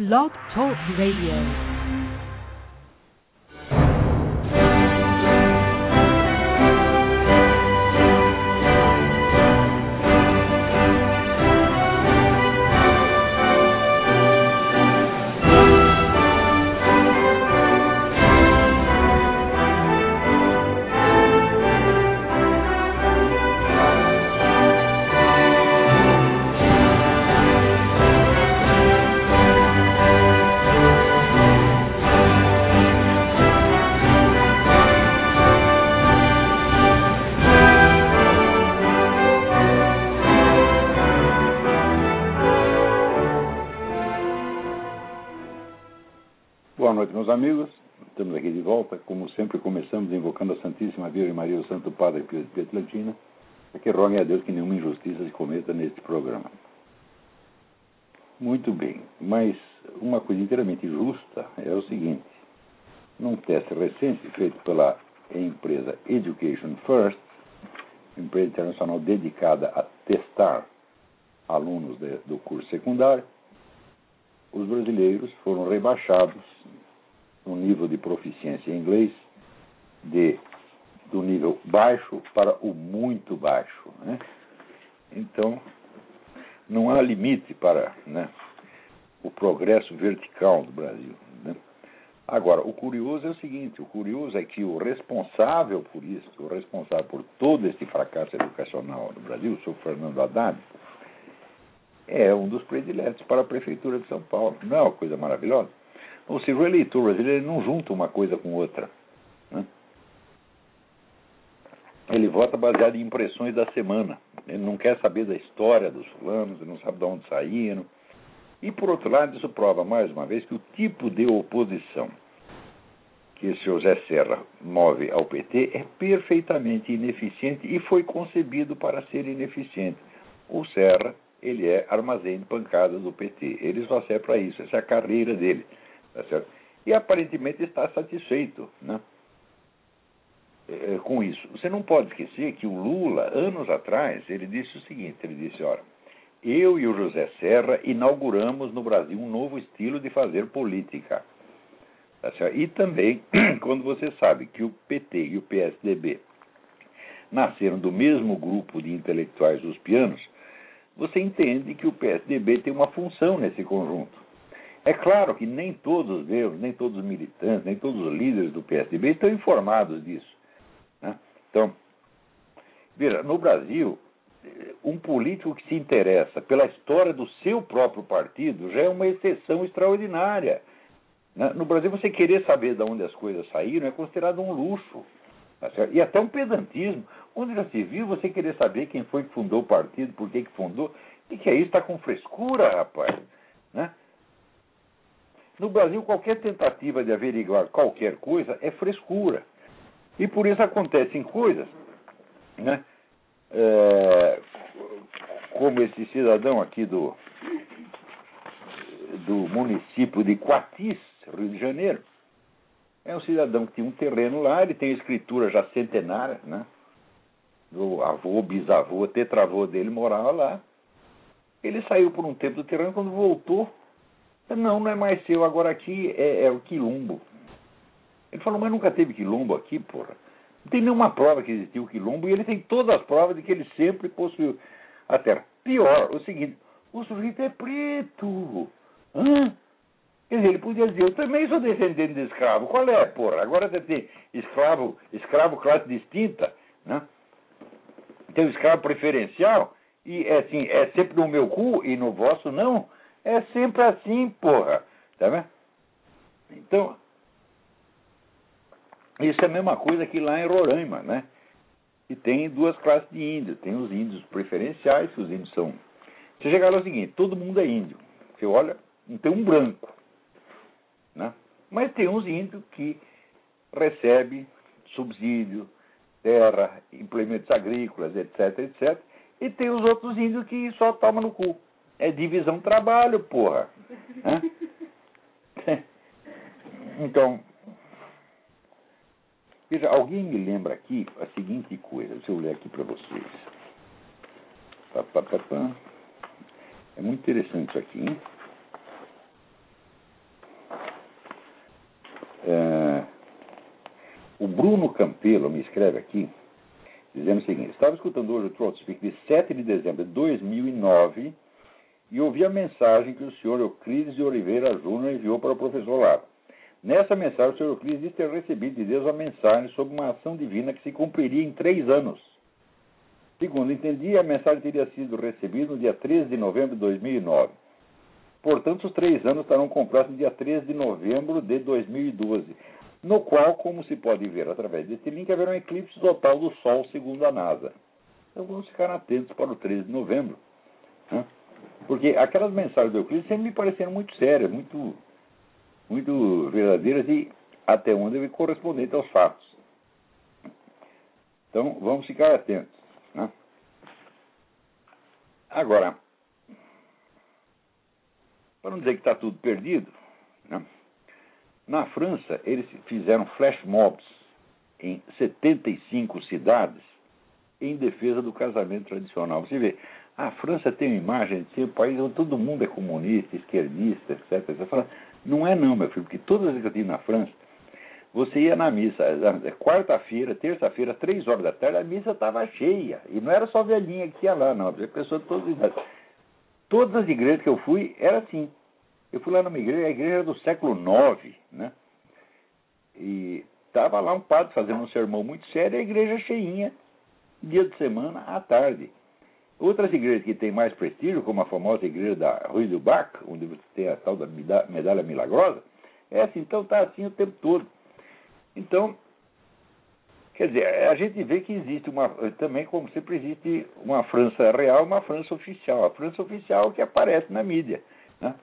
Blog Talk Radio. Maria, o Santo Padre Pio de Pietrelcina, para que roguem a Deus que nenhuma injustiça se cometa neste programa. Muito bem, mas uma coisa inteiramente justa é o seguinte: num teste recente feito pela empresa Education First, empresa internacional dedicada a testar alunos de, do curso secundário, os brasileiros foram rebaixados no nível de proficiência em inglês de do nível baixo para o muito baixo. Né? Então, não há limite para né, o progresso vertical do Brasil. Né? Agora, o curioso é o seguinte: o curioso é que o responsável por isso, o responsável por todo esse fracasso educacional no Brasil, o senhor Fernando Haddad, é um dos prediletos para a Prefeitura de São Paulo. Não é uma coisa maravilhosa? Ou seja, o eleitor brasileiro não junta uma coisa com outra. Né? Ele vota baseado em impressões da semana. Ele não quer saber da história dos fulanos, ele não sabe de onde saíram. E, por outro lado, isso prova mais uma vez que o tipo de oposição que o senhor José Serra move ao PT é perfeitamente ineficiente e foi concebido para ser ineficiente. O Serra ele é armazém de pancadas do PT. Ele só serve para isso, essa é a carreira dele. Tá certo? E aparentemente está satisfeito né? É, com isso. Você não pode esquecer que o Lula, anos atrás, ele disse o seguinte: ele disse, olha, eu e o José Serra inauguramos no Brasil um novo estilo de fazer política. Tá? E também, quando você sabe que o PT e o PSDB nasceram do mesmo grupo de intelectuais dos pianos, você entende que o PSDB tem uma função nesse conjunto. É claro que nem todos os nem todos os militantes, nem todos os líderes do PSDB estão informados disso. Então, veja, no Brasil, um político que se interessa pela história do seu próprio partido já é uma exceção extraordinária. No Brasil, você querer saber de onde as coisas saíram é considerado um luxo. Tá e até um pedantismo. Onde já se viu você querer saber quem foi que fundou o partido, por que, que fundou? O que isso? Está com frescura, rapaz. Né? No Brasil, qualquer tentativa de averiguar qualquer coisa é frescura. E por isso acontecem coisas, né? É, como esse cidadão aqui do, do município de Quatis, Rio de Janeiro. É um cidadão que tinha um terreno lá, ele tem escritura já centenária, né? O avô, bisavô, tetravô dele morava lá. Ele saiu por um tempo do terreno, quando voltou, não, não é mais seu, agora aqui é, é o quilombo. Ele falou, mas nunca teve quilombo aqui, porra. Não tem nenhuma prova que existiu quilombo e ele tem todas as provas de que ele sempre possuiu a terra. Pior, o seguinte, o sujeito é preto. Hã? Quer dizer, ele podia dizer, eu também sou descendente de escravo. Qual é, porra? Agora você tem escravo, escravo classe distinta, né? Tem o escravo preferencial e é assim, é sempre no meu cu e no vosso não. É sempre assim, porra. Tá vendo? Então, isso é a mesma coisa que lá em Roraima, né? E tem duas classes de índios. Tem os índios preferenciais, que os índios são. Você chegar lá é o seguinte, todo mundo é índio. Você olha, não tem um branco. Né? Mas tem uns índios que recebem subsídio, terra, implementos agrícolas, etc, etc. E tem os outros índios que só tomam no cu. É divisão trabalho, porra. então, Veja, alguém me lembra aqui a seguinte coisa, deixa eu ler aqui para vocês. Pá, pá, pá, pá. É muito interessante isso aqui, hein? É... o Bruno Campelo me escreve aqui, dizendo o seguinte: Estava escutando hoje o Troll Speak de 7 de dezembro de 2009 e ouvi a mensagem que o senhor Euclides de Oliveira Júnior enviou para o professor Lago. Nessa mensagem, o senhor Euclides disse ter recebido de Deus uma mensagem sobre uma ação divina que se cumpriria em três anos. Segundo entendi, a mensagem teria sido recebida no dia 13 de novembro de 2009. Portanto, os três anos estarão completos no dia 13 de novembro de 2012, no qual, como se pode ver através deste link, haverá um eclipse total do Sol, segundo a NASA. Então vamos ficar atentos para o 13 de novembro. Né? Porque aquelas mensagens do Euclides sempre me pareceram muito sérias, muito, muito verdadeiras e até onde correspondentes aos fatos. Então vamos ficar atentos. Né? Agora, para não dizer que está tudo perdido, né? na França eles fizeram flash mobs em 75 cidades em defesa do casamento tradicional. Você vê, a França tem uma imagem de ser um país onde todo mundo é comunista, esquerdista, etc. Você fala, não é não, meu filho, porque todas as vezes que eu estive na França, você ia na missa, quarta-feira, terça-feira, três horas da tarde, a missa estava cheia. E não era só velhinha que ia lá, não. Era pessoa de todas as idades. Todas as igrejas que eu fui, era assim. Eu fui lá numa igreja, a igreja era do século IX, né? E estava lá um padre fazendo um sermão muito sério, a igreja cheinha, dia de semana, à tarde. Outras igrejas que têm mais prestígio, como a famosa igreja da Rue du Bac, onde você tem a tal da medalha milagrosa, é assim, então está assim o tempo todo. Então, quer dizer, a gente vê que existe uma, também como sempre existe uma França real uma França oficial. A França oficial que aparece na mídia. Né?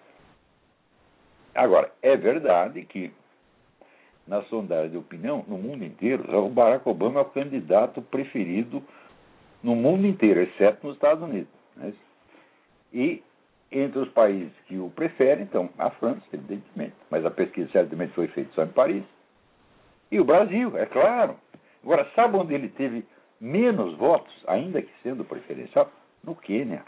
Agora, é verdade que na sondagem de opinião, no mundo inteiro, o Barack Obama é o candidato preferido no mundo inteiro, exceto nos Estados Unidos. Né? E entre os países que o preferem, então, a França, evidentemente, mas a pesquisa certamente foi feita só em Paris, e o Brasil, é claro. Agora, sabe onde ele teve menos votos, ainda que sendo preferencial? No Quênia.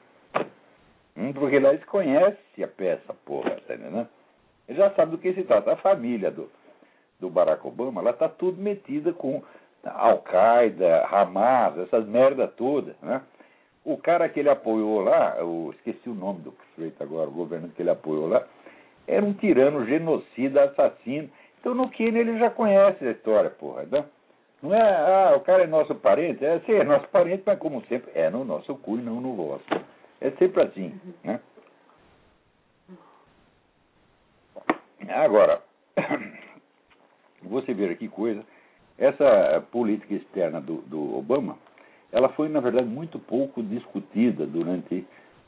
Hum, porque lá eles conhecem a peça, porra, tá entendendo? Ele já sabe do que se trata. A família do, do Barack Obama, ela está tudo metida com Al-Qaeda, Hamas, essas merda toda, né? O cara que ele apoiou lá, eu esqueci o nome do sujeito agora, o governo que ele apoiou lá, era um tirano, genocida, assassino. Então no Quênia ele já conhece a história, porra. Né? Não é, ah, o cara é nosso parente? É, sim, é nosso parente, mas como sempre, é no nosso cu e não no vosso. É sempre assim, né? Agora, você ver aqui coisa, essa política externa do, do Obama, ela foi, na verdade, muito pouco discutida durante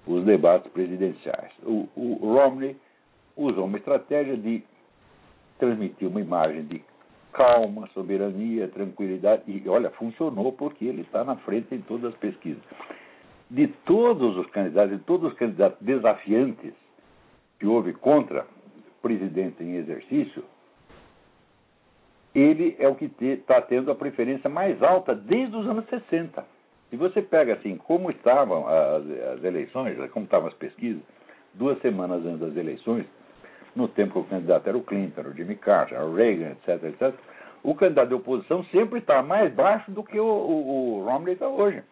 os debates presidenciais. O, o Romney usou uma estratégia de transmitir uma imagem de calma, soberania, tranquilidade. E olha, funcionou porque ele está na frente em todas as pesquisas. De todos os candidatos, de todos os candidatos desafiantes que houve contra presidente em exercício, ele é o que está te, tendo a preferência mais alta desde os anos 60. Se você pega assim, como estavam as, as eleições, como estavam as pesquisas, duas semanas antes das eleições, no tempo que o candidato era o Clinton, o Jimmy Carter, o Reagan, etc, etc, o candidato de oposição sempre está mais baixo do que o, o, o Romney está hoje.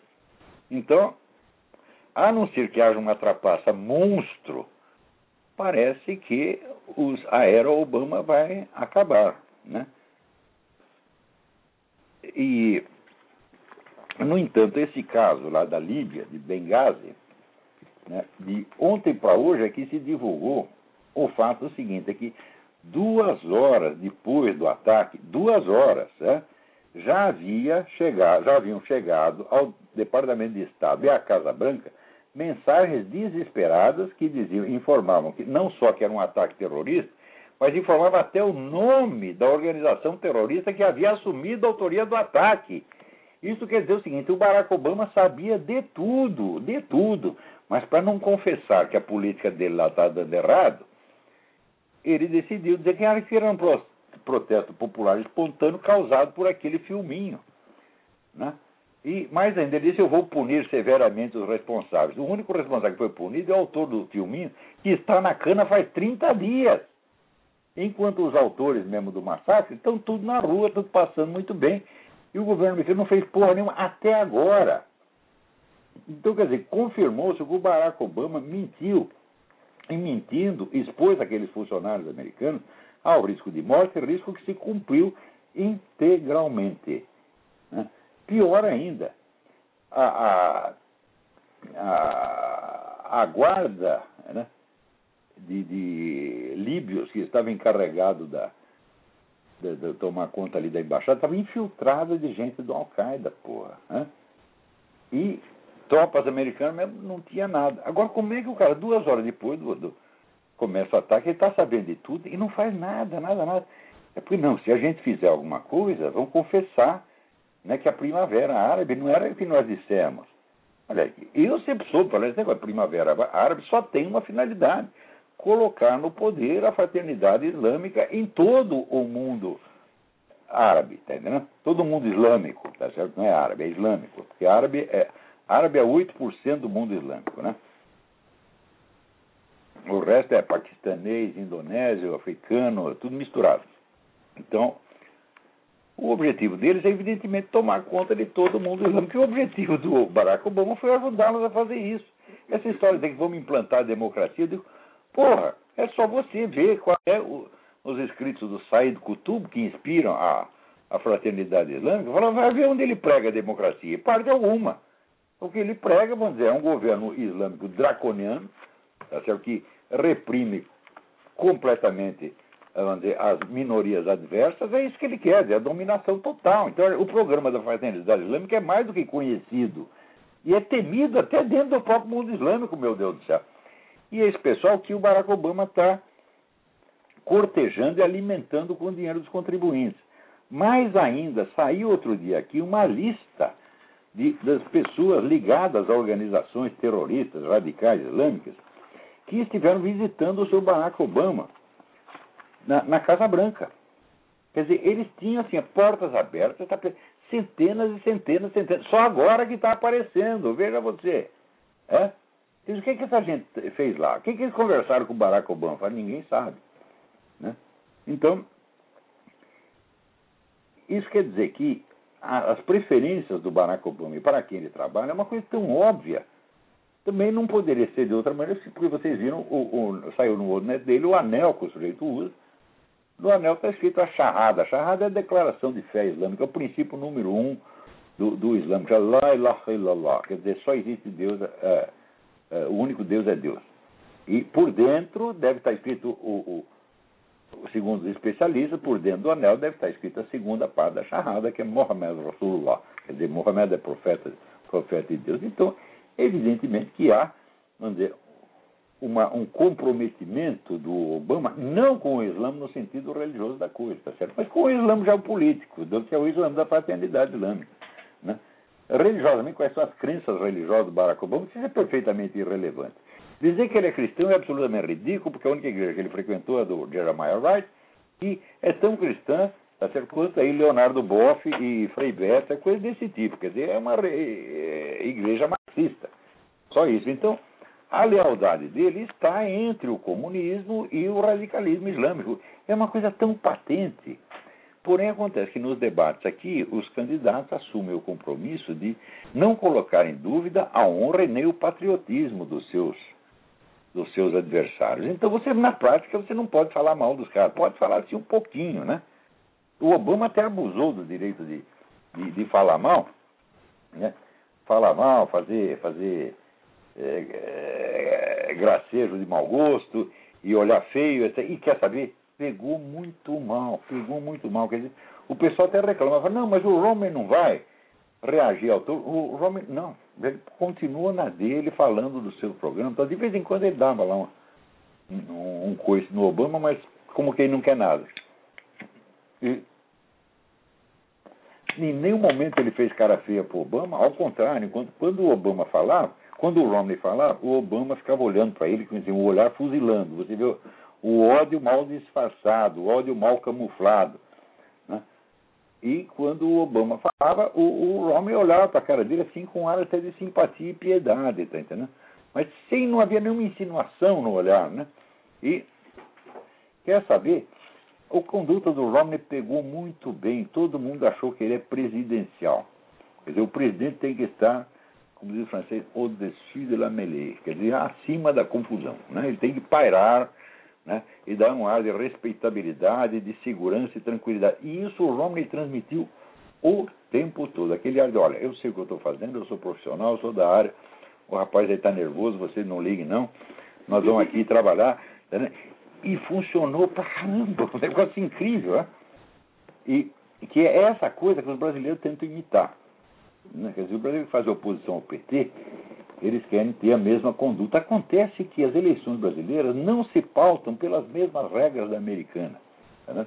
Então, a não ser que haja uma trapaça monstro, parece que os, a era Obama vai acabar. Né? E, no entanto, esse caso lá da Líbia, de Benghazi, né, de ontem para hoje é que se divulgou o fato seguinte, é que duas horas depois do ataque, duas horas, né, já havia chegado, já haviam chegado ao Departamento de Estado e à Casa Branca mensagens desesperadas que diziam, informavam que não só que era um ataque terrorista, mas informavam até o nome da organização terrorista que havia assumido a autoria do ataque. Isso quer dizer o seguinte: o Barack Obama sabia de tudo, de tudo, mas para não confessar que a política dele lá está dando errado, ele decidiu dizer que era um protesto popular espontâneo causado por aquele filminho. Né? E mais ainda, ele disse: Eu vou punir severamente os responsáveis. O único responsável que foi punido é o autor do filminho, que está na cana faz 30 dias. Enquanto os autores mesmo do massacre estão tudo na rua, tudo passando muito bem, e o governo americano não fez porra nenhuma até agora. Então, quer dizer, confirmou-se que o Barack Obama mentiu. E mentindo, expôs aqueles funcionários americanos ao risco de morte, risco que se cumpriu integralmente. Né? Pior ainda, a, a, a, a guarda né, de, de, líbios que estava encarregado da, de, de, tomar conta ali da embaixada estava infiltrada de gente do Al-Qaeda, porra. Né? E tropas americanas mesmo não tinha nada. Agora, como é que o cara, duas horas depois do, do começa o ataque, ele está sabendo de tudo e não faz nada, nada, nada. É porque não, se a gente fizer alguma coisa, vamos confessar né, que a primavera árabe não era o que nós dissemos. Olha, eu sempre soube falar esse primavera árabe só tem uma finalidade, colocar no poder a fraternidade islâmica em todo o mundo árabe, tá entendendo? Todo mundo islâmico, tá certo? Não é árabe, é islâmico. Porque árabe é, árabe é 8% do mundo islâmico, né? O resto é paquistanês, indonésio, africano, tudo misturado. Então, o objetivo deles é, evidentemente, tomar conta de todo mundo islâmico. E o objetivo do Barack Obama foi ajudá-los a fazer isso. Essa história de que vamos implantar a democracia, eu digo, porra, é só você ver qual é o, os escritos do Said Qutb que inspiram a, a fraternidade islâmica. Fala, vai ver onde ele prega a democracia. Parte alguma. O que ele prega, vamos dizer, é um governo islâmico draconiano, tá certo? que reprime completamente vamos dizer, as minorias adversas, é isso que ele quer, é a dominação total. Então, o programa da fraternidade islâmica é mais do que conhecido. E é temido até dentro do próprio mundo islâmico, meu Deus do céu. E é esse pessoal que o Barack Obama está cortejando e alimentando com o dinheiro dos contribuintes. Mais ainda, saiu outro dia aqui uma lista de, das pessoas ligadas a organizações terroristas radicais islâmicas que estiveram visitando o seu Barack Obama na, na Casa Branca. Quer dizer, eles tinham assim, portas abertas, tá, centenas e centenas centenas. Só agora que está aparecendo, veja você. É? Diz, o que, que essa gente fez lá? O que, que eles conversaram com o Barack Obama? Fala, ninguém sabe. Né? Então, isso quer dizer que as preferências do Barack Obama e para quem ele trabalha é uma coisa tão óbvia. Também não poderia ser de outra maneira, porque vocês viram, o, o, saiu no net dele o anel que o sujeito usa, no anel está escrito a charrada. A charrada é a declaração de fé islâmica, é o princípio número um do, do Islã, que é La quer dizer, só existe Deus, é, é, o único Deus é Deus. E por dentro deve estar escrito, o, o, segundo os especialistas, por dentro do anel deve estar escrito a segunda parte da charrada, que é Mohammed Rasulullah, quer dizer, Mohammed é profeta, profeta de Deus. Então, evidentemente que há, vamos dizer, uma, um comprometimento do Obama, não com o Islã no sentido religioso da coisa, tá certo? mas com o Islã geopolítico, que é o Islã da fraternidade islâmica. Né? Religiosamente, quais são as crenças religiosas do Barack Obama, isso é perfeitamente irrelevante. Dizer que ele é cristão é absolutamente ridículo, porque a única igreja que ele frequentou é do Jeremiah Wright, e é tão cristã tá certo? quanto aí Leonardo Boff e Frei Beto, é coisa desse tipo. Quer dizer, é uma é, igreja marxista. Só isso. Então, a lealdade dele está entre o comunismo e o radicalismo islâmico. É uma coisa tão patente. Porém, acontece que nos debates aqui, os candidatos assumem o compromisso de não colocar em dúvida a honra e nem o patriotismo dos seus, dos seus adversários. Então, você, na prática, você não pode falar mal dos caras, pode falar assim um pouquinho, né? O Obama até abusou do direito de, de, de falar mal, né? Falar mal, fazer, fazer é, é, gracejo de mau gosto e olhar feio, e quer saber? Pegou muito mal, pegou muito mal. Quer dizer, o pessoal até reclama, fala, não, mas o Romer não vai reagir ao todo. O Romer, não, ele continua na dele, falando do seu programa. Então, de vez em quando ele dava lá um, um, coice no Obama, mas como quem não quer nada. E em nenhum momento ele fez cara feia para o Obama, ao contrário, quando, quando o Obama falava, quando o Romney falava, o Obama ficava olhando para ele com um olhar fuzilando. Você vê o ódio mal disfarçado, o ódio mal camuflado. Né? E quando o Obama falava, o, o Romney olhava para a cara dele assim com um ar até de simpatia e piedade, tá entendendo? Mas sem não havia nenhuma insinuação no olhar, né? E quer saber? a conduta do Romney pegou muito bem. Todo mundo achou que ele é presidencial. Quer dizer, o presidente tem que estar, como diz o francês, au-dessus de la mêlée, quer dizer, acima da confusão. Né? Ele tem que pairar né? e dar um ar de respeitabilidade, de segurança e tranquilidade. E isso o Romney transmitiu o tempo todo. Aquele ar de, olha, eu sei o que eu estou fazendo, eu sou profissional, eu sou da área, o rapaz aí está nervoso, vocês não liguem não, nós vamos aqui trabalhar. Né? E funcionou pra caramba, um negócio incrível. Né? E que é essa coisa que os brasileiros tentam imitar. Né? Quer dizer, o brasileiro faz oposição ao PT, eles querem ter a mesma conduta. Acontece que as eleições brasileiras não se pautam pelas mesmas regras da americana. Né?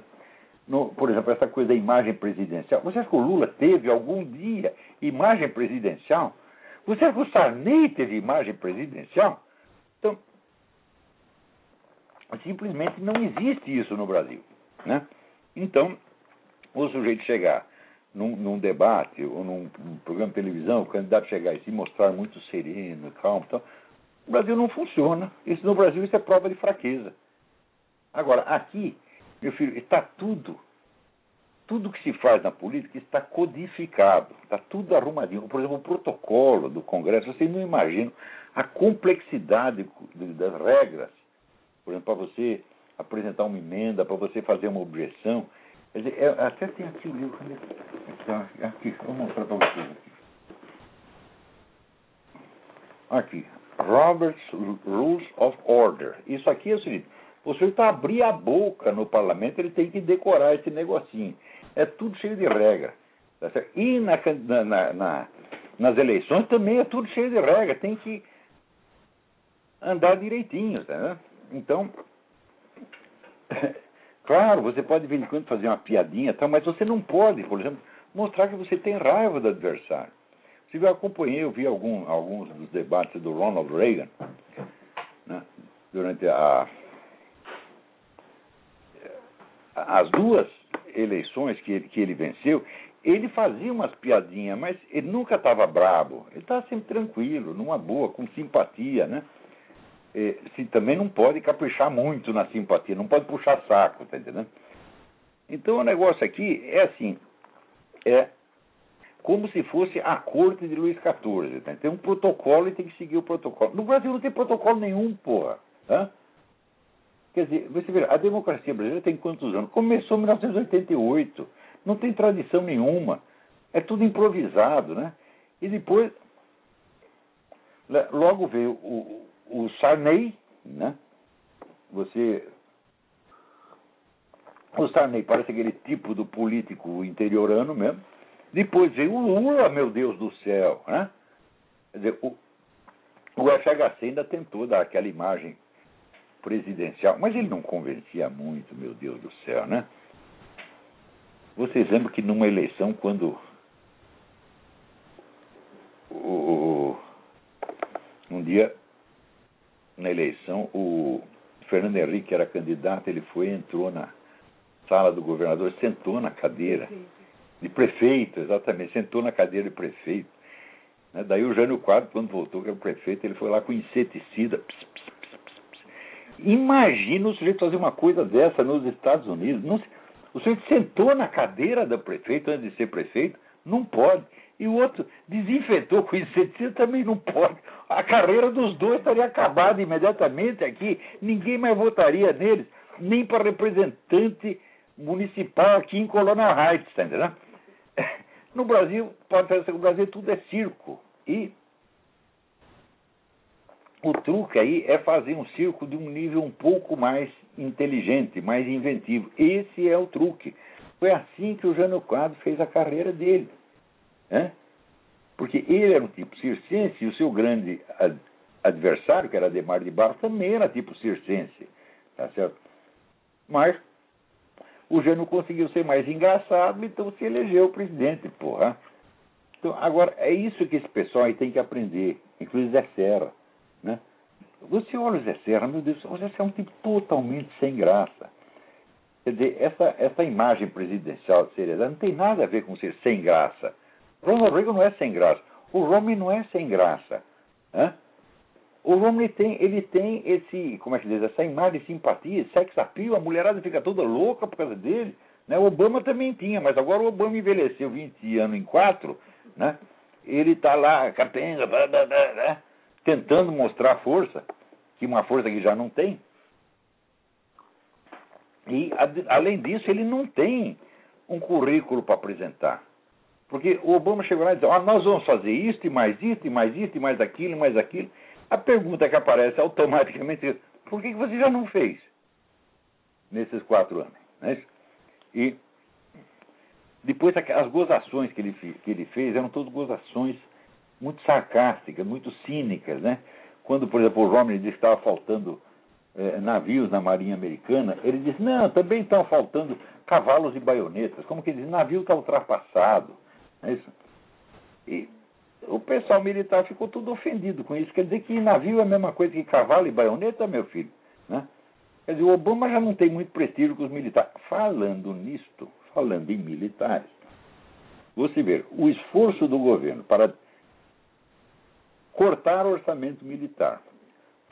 No, por exemplo, essa coisa da imagem presidencial. Você acha que o Lula teve algum dia imagem presidencial? Você acha que o Sarney teve imagem presidencial? Então, simplesmente não existe isso no Brasil. Né? Então, o sujeito chegar num, num, debate ou num, num, programa de televisão, o candidato chegar e se mostrar muito sereno, calmo, então, o Brasil não funciona. Isso no Brasil isso é prova de fraqueza. Agora, aqui, meu filho, está tudo, tudo que se faz na política está codificado, está tudo arrumadinho. Por exemplo, o protocolo do Congresso, vocês não imaginam a complexidade das regras por exemplo, para você apresentar uma emenda, para você fazer uma objeção. Dizer, é, até tem aqui o livro. Aqui, aqui, vou mostrar para vocês aqui. Aqui. Robert's Rules of Order. Isso aqui é o seguinte: você está abrir a boca no parlamento, ele tem que decorar esse negocinho. É tudo cheio de regra. Tá e na, na, na, nas eleições também é tudo cheio de regra. Tem que andar direitinho, tá? Então, claro, você pode de quando fazer uma piadinha, tal, mas você não pode, por exemplo, mostrar que você tem raiva do adversário. Se eu acompanhei, eu vi algum, alguns dos debates do Ronald Reagan né, durante a, as duas eleições que ele, que ele venceu, ele fazia umas piadinhas, mas ele nunca estava brabo. Ele estava sempre tranquilo, numa boa, com simpatia, né? Eh, se também não pode caprichar muito na simpatia, não pode puxar saco, tá entendendo? Então o negócio aqui é assim, é como se fosse a corte de Luís XIV. Tá? Tem um protocolo e tem que seguir o protocolo. No Brasil não tem protocolo nenhum, porra. Quer dizer, você vê, a democracia brasileira tem quantos anos? Começou em 1988. Não tem tradição nenhuma. É tudo improvisado, né? E depois, logo veio o, o Sarney, né? Você. O Sarney parece aquele tipo do político interiorano mesmo. Depois veio o Lula, meu Deus do céu, né? Quer dizer, o, o FHC ainda tentou dar aquela imagem presidencial, mas ele não convencia muito, meu Deus do céu, né? Vocês lembram que numa eleição, quando o, um dia na eleição, o Fernando Henrique era candidato, ele foi, entrou na sala do governador, sentou na cadeira de prefeito, exatamente, sentou na cadeira de prefeito. Né? Daí o Jânio Quadro, quando voltou, que era o prefeito, ele foi lá com inseticida. Pss, pss, pss, Imagina o sujeito fazer uma coisa dessa nos Estados Unidos. Não, o sujeito sentou na cadeira do prefeito antes de ser prefeito? Não pode e o outro desinfetou com inseticida, também não pode. A carreira dos dois estaria acabada imediatamente aqui, ninguém mais votaria neles, nem para representante municipal aqui em Colônia Heights, está entendendo? No Brasil, pode parecer que no Brasil tudo é circo. E o truque aí é fazer um circo de um nível um pouco mais inteligente, mais inventivo. Esse é o truque. Foi assim que o Jânio Quadro fez a carreira dele. Né? Porque ele era um tipo circense e o seu grande ad adversário, que era Ademar de Barros, também era tipo circense. Tá certo? Mas o Jânio conseguiu ser mais engraçado, então se elegeu presidente, porra. Então, agora, é isso que esse pessoal aí tem que aprender, inclusive Zé Serra. Né? Você olha o Zé Serra, meu Deus, o Zé Serra é um tipo totalmente sem graça. Quer dizer, essa, essa imagem presidencial de seriedade não tem nada a ver com ser sem graça. Ronald Reagan não é sem graça. O Romney não é sem graça. Né? o Romney tem, ele tem esse, como é que diz, essa imagem de simpatia, sex appeal, a mulherada fica toda louca por causa dele. Né? O Obama também tinha, mas agora o Obama envelheceu 20 anos em quatro, né? ele está lá, capenga, blá, blá, blá, blá, tentando mostrar força, que uma força que já não tem. E, além disso, ele não tem um currículo para apresentar. Porque o Obama chegou lá e disse: ah, nós vamos fazer isso, e mais isso, e mais isso, e mais aquilo, e mais aquilo. A pergunta que aparece automaticamente é: por que você já não fez nesses quatro anos? Né? E depois as gozações que ele, que ele fez eram todas gozações muito sarcásticas, muito cínicas. Né? Quando, por exemplo, o Romney disse que estava faltando eh, navios na Marinha Americana, ele disse: não, também estão faltando cavalos e baionetas. Como que ele diz? Navio está ultrapassado. É isso? E o pessoal militar ficou tudo ofendido com isso. Quer dizer que navio é a mesma coisa que cavalo e baioneta, meu filho. Né? Quer dizer, o Obama já não tem muito prestígio com os militares. Falando nisto, falando em militares, você vê o esforço do governo para cortar o orçamento militar,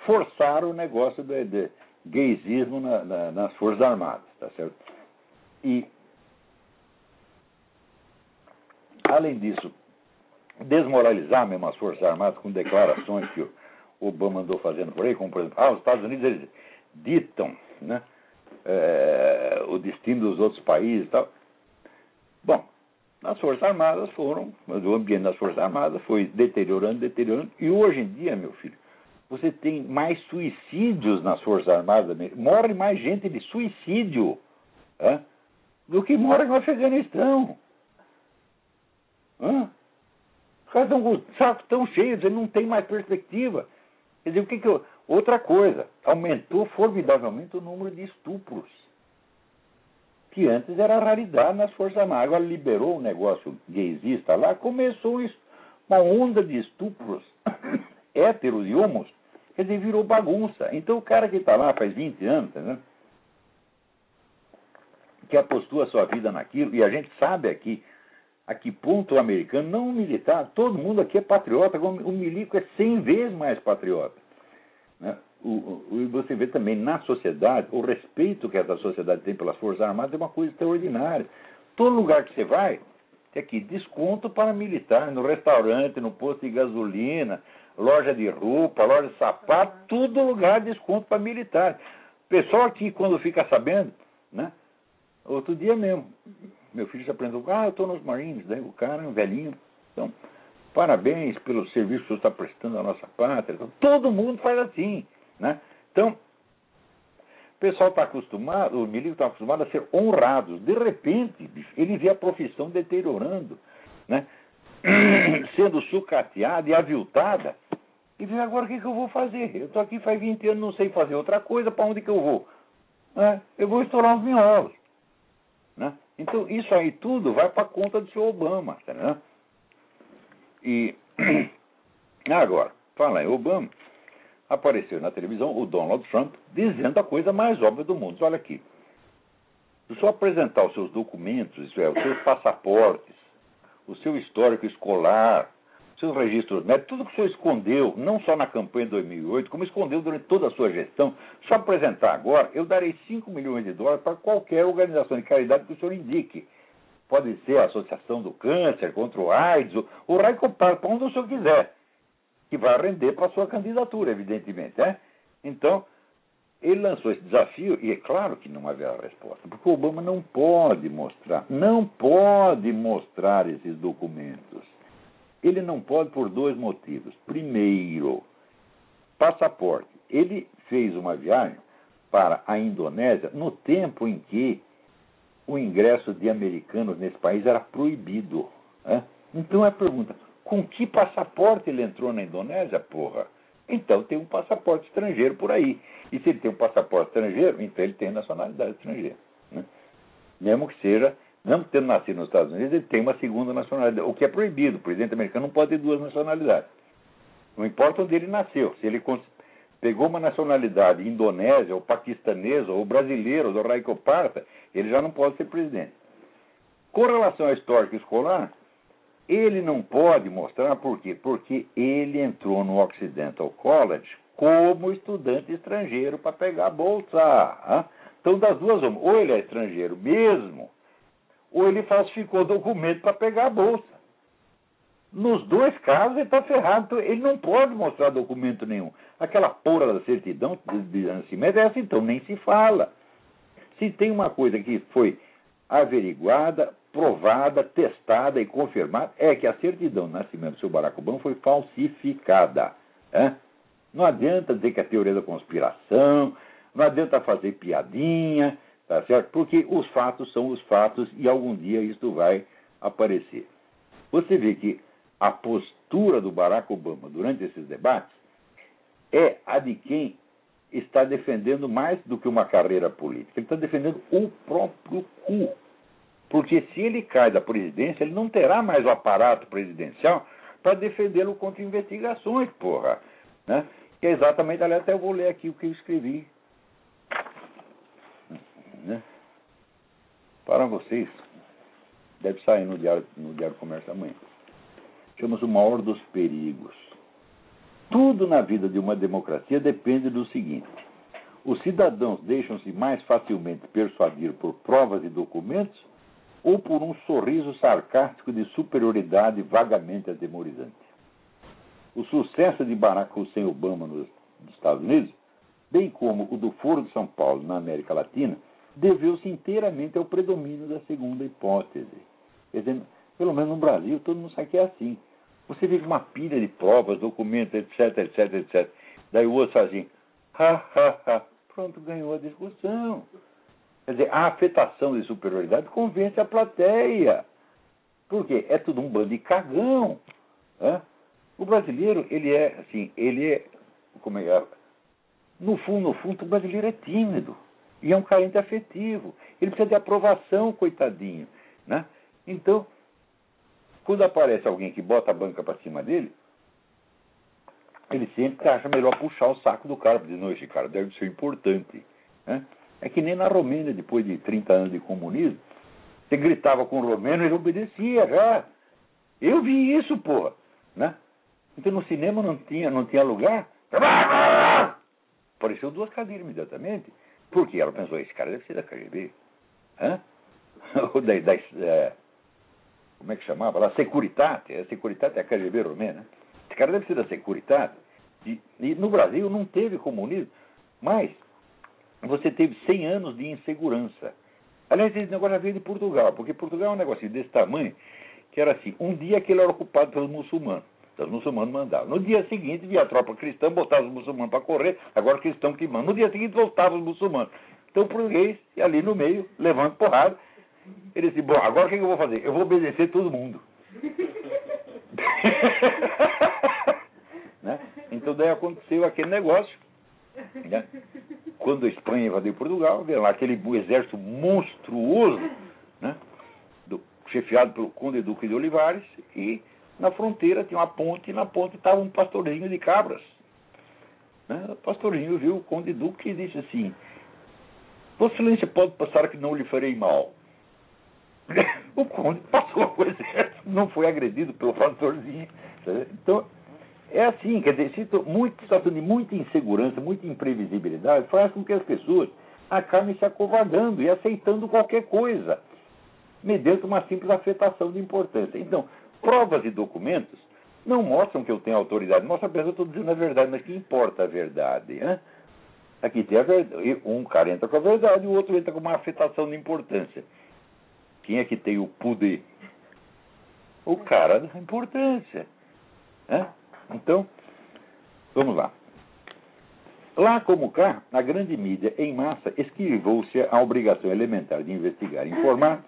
forçar o negócio de, de gaysismo na, na, nas Forças Armadas, tá certo? E, além disso, desmoralizar mesmo as Forças Armadas com declarações que o Obama andou fazendo por aí, como por exemplo, ah, os Estados Unidos eles ditam né, é, o destino dos outros países e tal. Bom, as Forças Armadas foram, o ambiente das Forças Armadas foi deteriorando, deteriorando, e hoje em dia, meu filho, você tem mais suicídios nas Forças Armadas, morre mais gente de suicídio do que mora no Afeganistão. Hã? Os caras estão com o saco tão cheios, ele não tem mais perspectiva. Quer dizer, o que que eu... Outra coisa, aumentou formidavelmente o número de estupros. Que antes era raridade nas Forças Armadas. Agora liberou o negócio gaysista lá, começou uma onda de estupros héteros e homos. Quer dizer, virou bagunça. Então o cara que está lá faz 20 anos, né, que apostou a sua vida naquilo, e a gente sabe aqui a que ponto o americano, não o militar, todo mundo aqui é patriota, o milico é 100 vezes mais patriota. Né? O, o, você vê também na sociedade, o respeito que essa sociedade tem pelas Forças Armadas é uma coisa extraordinária. Todo lugar que você vai, tem aqui desconto para militar, no restaurante, no posto de gasolina, loja de roupa, loja de sapato, tudo lugar desconto para militar. Pessoal aqui, quando fica sabendo, né? Outro dia mesmo, meu filho se apresentou, ah, eu estou nos Marines, daí o cara, um velhinho. Então, parabéns pelo serviço que você está prestando à nossa pátria. Então, todo mundo faz assim, né? Então, o pessoal está acostumado, o milico está acostumado a ser honrados. De repente, ele vê a profissão deteriorando, né? sendo sucateada e aviltada. E vê agora o que, que eu vou fazer? Eu estou aqui faz 20 anos, não sei fazer outra coisa, para onde que eu vou? É, eu vou estourar os miolos. Né? Então, isso aí tudo vai para conta do seu Obama. Tá, E agora, fala em Obama, apareceu na televisão o Donald Trump dizendo a coisa mais óbvia do mundo. Olha aqui. Se só apresentar os seus documentos, isso é, os seus passaportes, o seu histórico escolar, seus registros médicos, tudo que o senhor escondeu, não só na campanha de 2008, como escondeu durante toda a sua gestão, só apresentar agora, eu darei 5 milhões de dólares para qualquer organização de caridade que o senhor indique. Pode ser a Associação do Câncer, contra o AIDS, o Raicopar, para onde o senhor quiser, que vai render para a sua candidatura, evidentemente. Né? Então, ele lançou esse desafio e é claro que não haverá resposta, porque o Obama não pode mostrar, não pode mostrar esses documentos. Ele não pode por dois motivos. Primeiro, passaporte. Ele fez uma viagem para a Indonésia no tempo em que o ingresso de americanos nesse país era proibido. Né? Então a pergunta: com que passaporte ele entrou na Indonésia, porra? Então tem um passaporte estrangeiro por aí. E se ele tem um passaporte estrangeiro, então ele tem nacionalidade estrangeira. Né? Mesmo que seja mesmo tendo nascido nos Estados Unidos, ele tem uma segunda nacionalidade, o que é proibido. O presidente americano não pode ter duas nacionalidades. Não importa onde ele nasceu. Se ele pegou uma nacionalidade indonésia, ou paquistanesa, ou brasileira, ou do Raiko Parta, ele já não pode ser presidente. Com relação à história escolar, ele não pode mostrar por quê? Porque ele entrou no Occidental College como estudante estrangeiro para pegar a bolsa. Então, das duas, ou ele é estrangeiro mesmo, ou ele falsificou documento para pegar a bolsa. Nos dois casos, ele está ferrado. Então, ele não pode mostrar documento nenhum. Aquela porra da certidão de nascimento é essa, então nem se fala. Se tem uma coisa que foi averiguada, provada, testada e confirmada, é que a certidão de nascimento do seu Barack Obama foi falsificada. É? Não adianta dizer que é teoria da conspiração, não adianta fazer piadinha, tá certo? Porque os fatos são os fatos e algum dia isso vai aparecer. Você vê que a postura do Barack Obama durante esses debates é a de quem está defendendo mais do que uma carreira política. Ele está defendendo o próprio cu. Porque se ele cai da presidência, ele não terá mais o aparato presidencial para defendê-lo contra investigações, porra. Né? Que é exatamente, aliás, até eu vou ler aqui o que eu escrevi. Para vocês. Deve sair no Diário, no diário Comércio amanhã chama-se o maior dos perigos. Tudo na vida de uma democracia depende do seguinte: os cidadãos deixam-se mais facilmente persuadir por provas e documentos ou por um sorriso sarcástico de superioridade vagamente atemorizante. O sucesso de Barack Hussein Obama nos Estados Unidos, bem como o do Foro de São Paulo na América Latina, deveu-se inteiramente ao predomínio da segunda hipótese. Quer dizer, pelo menos no Brasil, todo mundo sabe que é assim. Você vê uma pilha de provas, documentos, etc, etc, etc. Daí o outro faz assim, ha, ha, ha. Pronto, ganhou a discussão. Quer dizer, a afetação de superioridade convence a plateia. Por quê? É tudo um bando de cagão. Né? O brasileiro, ele é assim, ele é. Como é é? No fundo, no fundo, o brasileiro é tímido. E é um carente afetivo. Ele precisa de aprovação, coitadinho. Né? Então, quando aparece alguém que bota a banca para cima dele, ele sempre acha melhor puxar o saco do cara, porque não, esse cara deve ser importante. Né? É que nem na Romênia, depois de 30 anos de comunismo, você gritava com o romeno, ele obedecia já. Eu vi isso, porra. Né? Então no cinema não tinha, não tinha lugar. Apareceu duas cadeiras imediatamente. Por quê? Ela pensou, esse cara deve ser da KGB. Ou da, da, é, como é que chamava lá? Securitate. A Securitate é a KGB romena. Esse cara deve ser da Securitate. E, e, no Brasil não teve comunismo, mas você teve 100 anos de insegurança. Aliás, esse negócio já veio de Portugal, porque Portugal é um negócio desse tamanho, que era assim, um dia que ele era ocupado pelos muçulmanos. Então, os muçulmanos mandavam. No dia seguinte, via a tropa cristã, botava os muçulmanos para correr, agora cristão que manda. No dia seguinte, voltavam os muçulmanos. Então, o português, ali no meio, levando porrada, ele disse, bom, agora o que eu vou fazer? Eu vou obedecer todo mundo. né? Então daí aconteceu aquele negócio. Né? Quando a Espanha invadiu Portugal, veio lá aquele exército monstruoso, né? Do, chefiado pelo Conde Duque de Olivares, e na fronteira tinha uma ponte, e na ponte estava um pastorinho de cabras. Né? O pastorinho viu o Conde Duque e disse assim: Vossa Excelência pode passar que não lhe farei mal. o conde passou por exército, não foi agredido pelo pastorzinho. Então, é assim, quer dizer, muito, situação de muita insegurança, muita imprevisibilidade, faz com que as pessoas acabem se acovardando e aceitando qualquer coisa, mediante uma simples afetação de importância. Então, provas e documentos não mostram que eu tenho autoridade, mostra apenas eu estou dizendo a verdade, mas que importa a verdade. Hein? Aqui tem a verdade, um cara entra com a verdade e o outro entra com uma afetação de importância. Quem é que tem o poder? O cara da importância. Né? Então, vamos lá. Lá como cá, a grande mídia em massa esquivou-se à obrigação elementar de investigar e informar,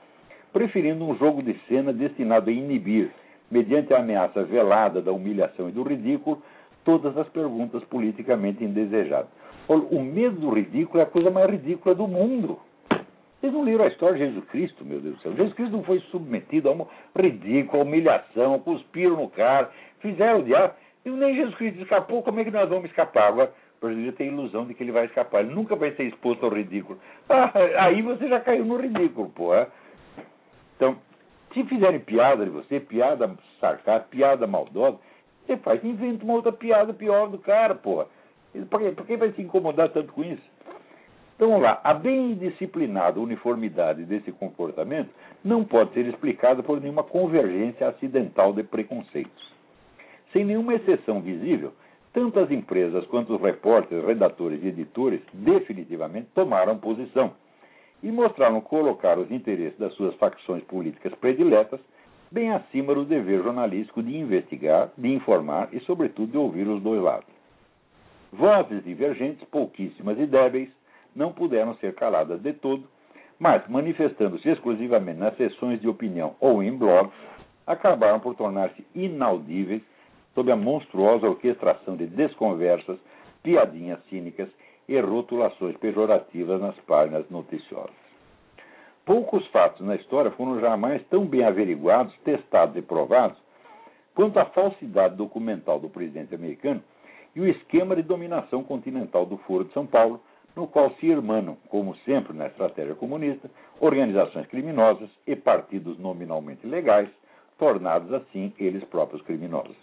preferindo um jogo de cena destinado a inibir, mediante a ameaça velada da humilhação e do ridículo, todas as perguntas politicamente indesejadas. O medo do ridículo é a coisa mais ridícula do mundo. Vocês não leram a história de Jesus Cristo, meu Deus do céu. Jesus Cristo não foi submetido a uma ridícula, humilhação, cuspiram no cara, fizeram o diabo. E nem Jesus Cristo escapou, como é que nós vamos escapar? Agora, o brasileiro tem a ilusão de que ele vai escapar. Ele nunca vai ser exposto ao ridículo. Ah, aí você já caiu no ridículo, pô. É? Então, Se fizerem piada de você, piada sarcástica, piada maldosa, você faz, inventa uma outra piada pior do cara, porra. Por, quê? por que vai se incomodar tanto com isso? Então vamos lá, a bem disciplinada uniformidade desse comportamento não pode ser explicada por nenhuma convergência acidental de preconceitos. Sem nenhuma exceção visível, tanto as empresas quanto os repórteres, redatores e editores definitivamente tomaram posição e mostraram colocar os interesses das suas facções políticas prediletas bem acima do dever jornalístico de investigar, de informar e, sobretudo, de ouvir os dois lados. Vozes divergentes, pouquíssimas e débeis, não puderam ser caladas de todo, mas, manifestando-se exclusivamente nas sessões de opinião ou em blogs, acabaram por tornar-se inaudíveis sob a monstruosa orquestração de desconversas, piadinhas cínicas e rotulações pejorativas nas páginas noticiosas. Poucos fatos na história foram jamais tão bem averiguados, testados e provados quanto a falsidade documental do presidente americano e o esquema de dominação continental do Foro de São Paulo, no qual se irmanam, como sempre na estratégia comunista, organizações criminosas e partidos nominalmente legais, tornados assim eles próprios criminosos.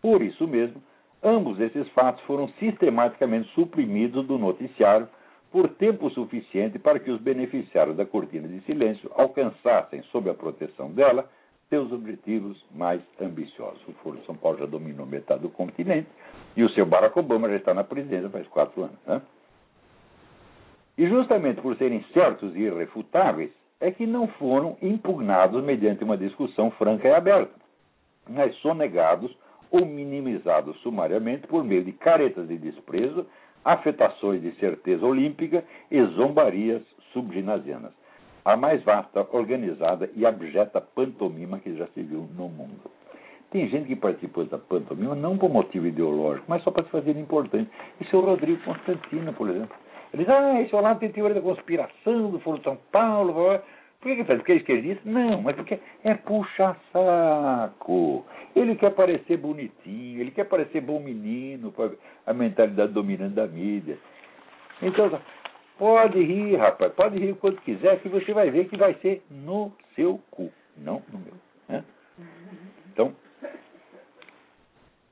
Por isso mesmo, ambos esses fatos foram sistematicamente suprimidos do noticiário por tempo suficiente para que os beneficiários da cortina de silêncio alcançassem, sob a proteção dela, seus objetivos mais ambiciosos. O Foro de São Paulo já dominou metade do continente e o seu Barack Obama já está na presidência faz quatro anos. Né? E justamente por serem certos e irrefutáveis, é que não foram impugnados mediante uma discussão franca e aberta, mas sonegados ou minimizados sumariamente por meio de caretas de desprezo, afetações de certeza olímpica e zombarias subginasianas. A mais vasta, organizada e abjeta pantomima que já se viu no mundo. Tem gente que participou da pantomima não por motivo ideológico, mas só para se fazer importante. Esse é o Rodrigo Constantino, por exemplo. Ele diz, ah, esse Olavo tem teoria da conspiração do Foro de São Paulo. Por que, que faz? Porque é esquerdista? Não, mas porque é puxa-saco. Ele quer parecer bonitinho, ele quer parecer bom menino, a mentalidade dominante da mídia. Então, pode rir, rapaz, pode rir quanto quiser, que você vai ver que vai ser no seu cu, não no meu. Né? Então,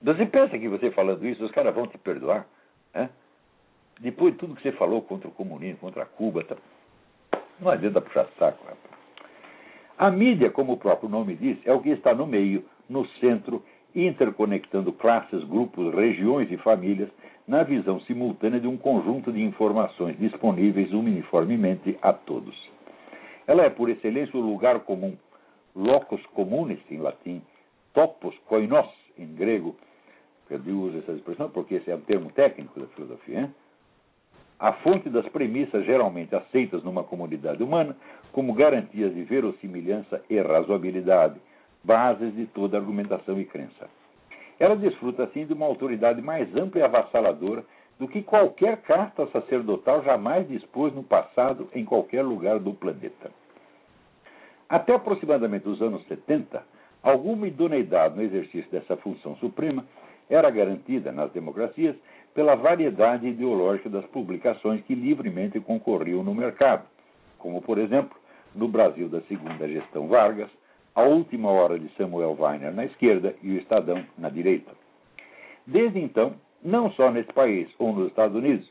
você pensa que você falando isso, os caras vão te perdoar? Né? Depois de tudo que você falou contra o comunismo, contra Cuba, tá, não adianta puxar saco, rapaz. A mídia, como o próprio nome diz, é o que está no meio, no centro, interconectando classes, grupos, regiões e famílias na visão simultânea de um conjunto de informações disponíveis uniformemente a todos. Ela é, por excelência, o lugar comum, locus communis em latim, topos koinos em grego. Eu uso essa expressão porque esse é um termo técnico da filosofia. Hein? A fonte das premissas geralmente aceitas numa comunidade humana como garantias de verossimilhança e razoabilidade, bases de toda argumentação e crença. Ela desfruta, assim, de uma autoridade mais ampla e avassaladora do que qualquer casta sacerdotal jamais dispôs no passado em qualquer lugar do planeta. Até aproximadamente os anos 70, alguma idoneidade no exercício dessa função suprema era garantida nas democracias pela variedade ideológica das publicações que livremente concorriam no mercado, como, por exemplo, no Brasil da segunda gestão Vargas, A Última Hora de Samuel Weiner na esquerda e o Estadão na direita. Desde então, não só nesse país ou nos Estados Unidos,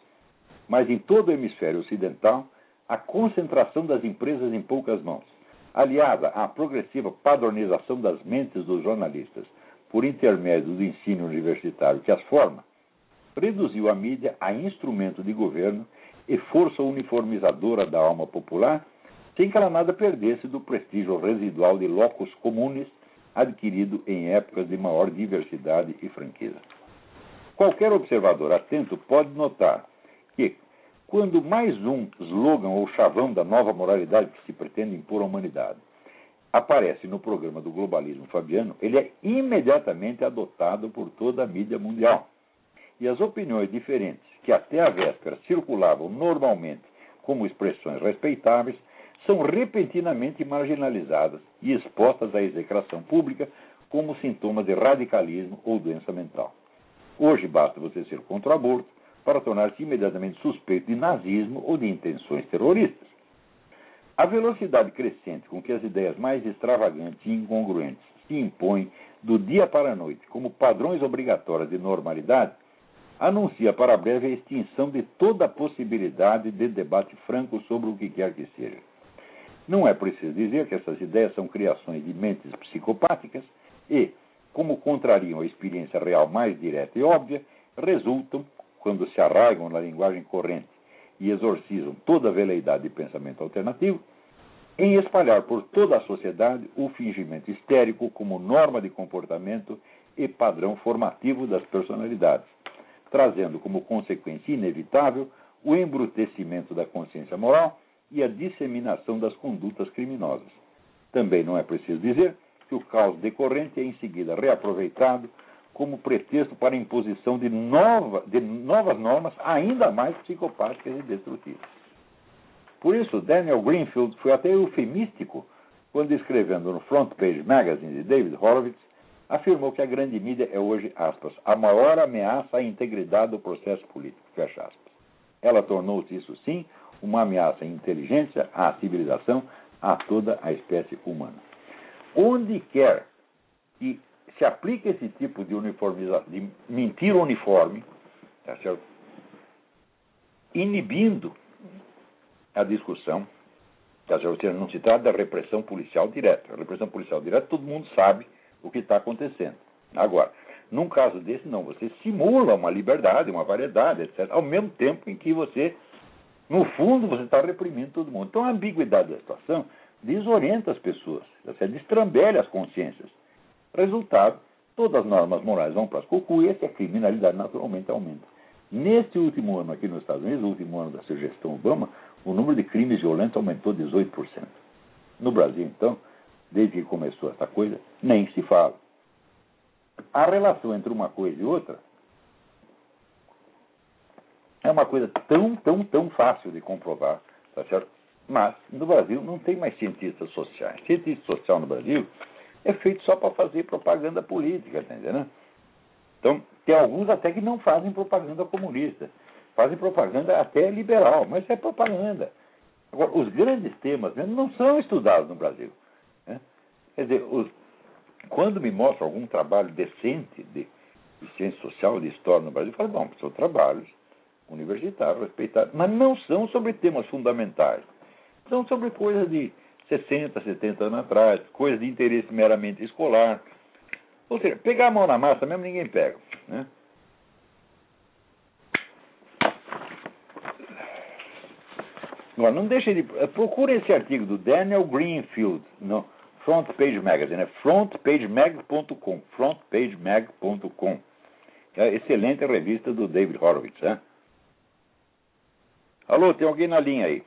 mas em todo o hemisfério ocidental, a concentração das empresas em poucas mãos, aliada à progressiva padronização das mentes dos jornalistas por intermédio do ensino universitário que as forma, reduziu a mídia a instrumento de governo e força uniformizadora da alma popular, sem que ela nada perdesse do prestígio residual de locus comunes adquirido em épocas de maior diversidade e franqueza. Qualquer observador atento pode notar que, quando mais um slogan ou chavão da nova moralidade que se pretende impor à humanidade aparece no programa do globalismo fabiano, ele é imediatamente adotado por toda a mídia mundial e as opiniões diferentes, que até a véspera circulavam normalmente como expressões respeitáveis, são repentinamente marginalizadas e expostas à execração pública como sintomas de radicalismo ou doença mental. Hoje basta você ser contra o aborto para tornar-se imediatamente suspeito de nazismo ou de intenções terroristas. A velocidade crescente com que as ideias mais extravagantes e incongruentes se impõem do dia para a noite como padrões obrigatórios de normalidade anuncia para breve a extinção de toda possibilidade de debate franco sobre o que quer que seja. Não é preciso dizer que essas ideias são criações de mentes psicopáticas e, como contrariam a experiência real mais direta e óbvia, resultam, quando se arraigam na linguagem corrente e exorcizam toda a veleidade de pensamento alternativo, em espalhar por toda a sociedade o fingimento histérico como norma de comportamento e padrão formativo das personalidades, trazendo como consequência inevitável o embrutecimento da consciência moral e a disseminação das condutas criminosas. Também não é preciso dizer que o caos decorrente é em seguida reaproveitado como pretexto para a imposição de, nova, de novas normas ainda mais psicopáticas e destrutivas. Por isso, Daniel Greenfield foi até eufemístico quando, escrevendo no Front Page Magazine de David Horowitz, afirmou que a grande mídia é hoje, aspas, a maior ameaça à integridade do processo político, fecha aspas. Ela tornou-se, isso sim, uma ameaça à inteligência, à civilização, a toda a espécie humana. Onde quer que se aplique esse tipo de uniformização, de mentira uniforme, tá certo? inibindo a discussão, tá certo? não se trata da repressão policial direta. A repressão policial direta, todo mundo sabe o que está acontecendo. Agora, num caso desse, não, você simula uma liberdade, uma variedade, etc., ao mesmo tempo em que você, no fundo, você está reprimindo todo mundo. Então, a ambiguidade da situação desorienta as pessoas, destrambelha as consciências. Resultado, todas as normas morais vão para as cucuias e a criminalidade naturalmente aumenta. Neste último ano aqui nos Estados Unidos, o último ano da sugestão Obama, o número de crimes violentos aumentou 18%. No Brasil, então, desde que começou essa coisa, nem se fala. A relação entre uma coisa e outra é uma coisa tão, tão, tão fácil de comprovar, tá certo? Mas no Brasil não tem mais cientistas sociais. Cientista social no Brasil é feito só para fazer propaganda política, tá entendendo? Então, tem alguns até que não fazem propaganda comunista. Fazem propaganda até liberal, mas é propaganda. Agora, os grandes temas mesmo não são estudados no Brasil. Quer dizer, os, quando me mostra algum trabalho decente de, de, ciência social, de história no Brasil, eu falo, bom, são trabalhos universitários, respeitados, mas não são sobre temas fundamentais. São sobre coisas de 60, 70 anos atrás, coisas de interesse meramente escolar. Ou seja, pegar a mão na massa mesmo ninguém pega. Né? Agora, não deixe de. Procure esse artigo do Daniel Greenfield. Não, Front Page Magazine, é frontpagemag.com, frontpagemag.com. É a excelente revista do David Horowitz, né? Alô, tem alguém na linha aí?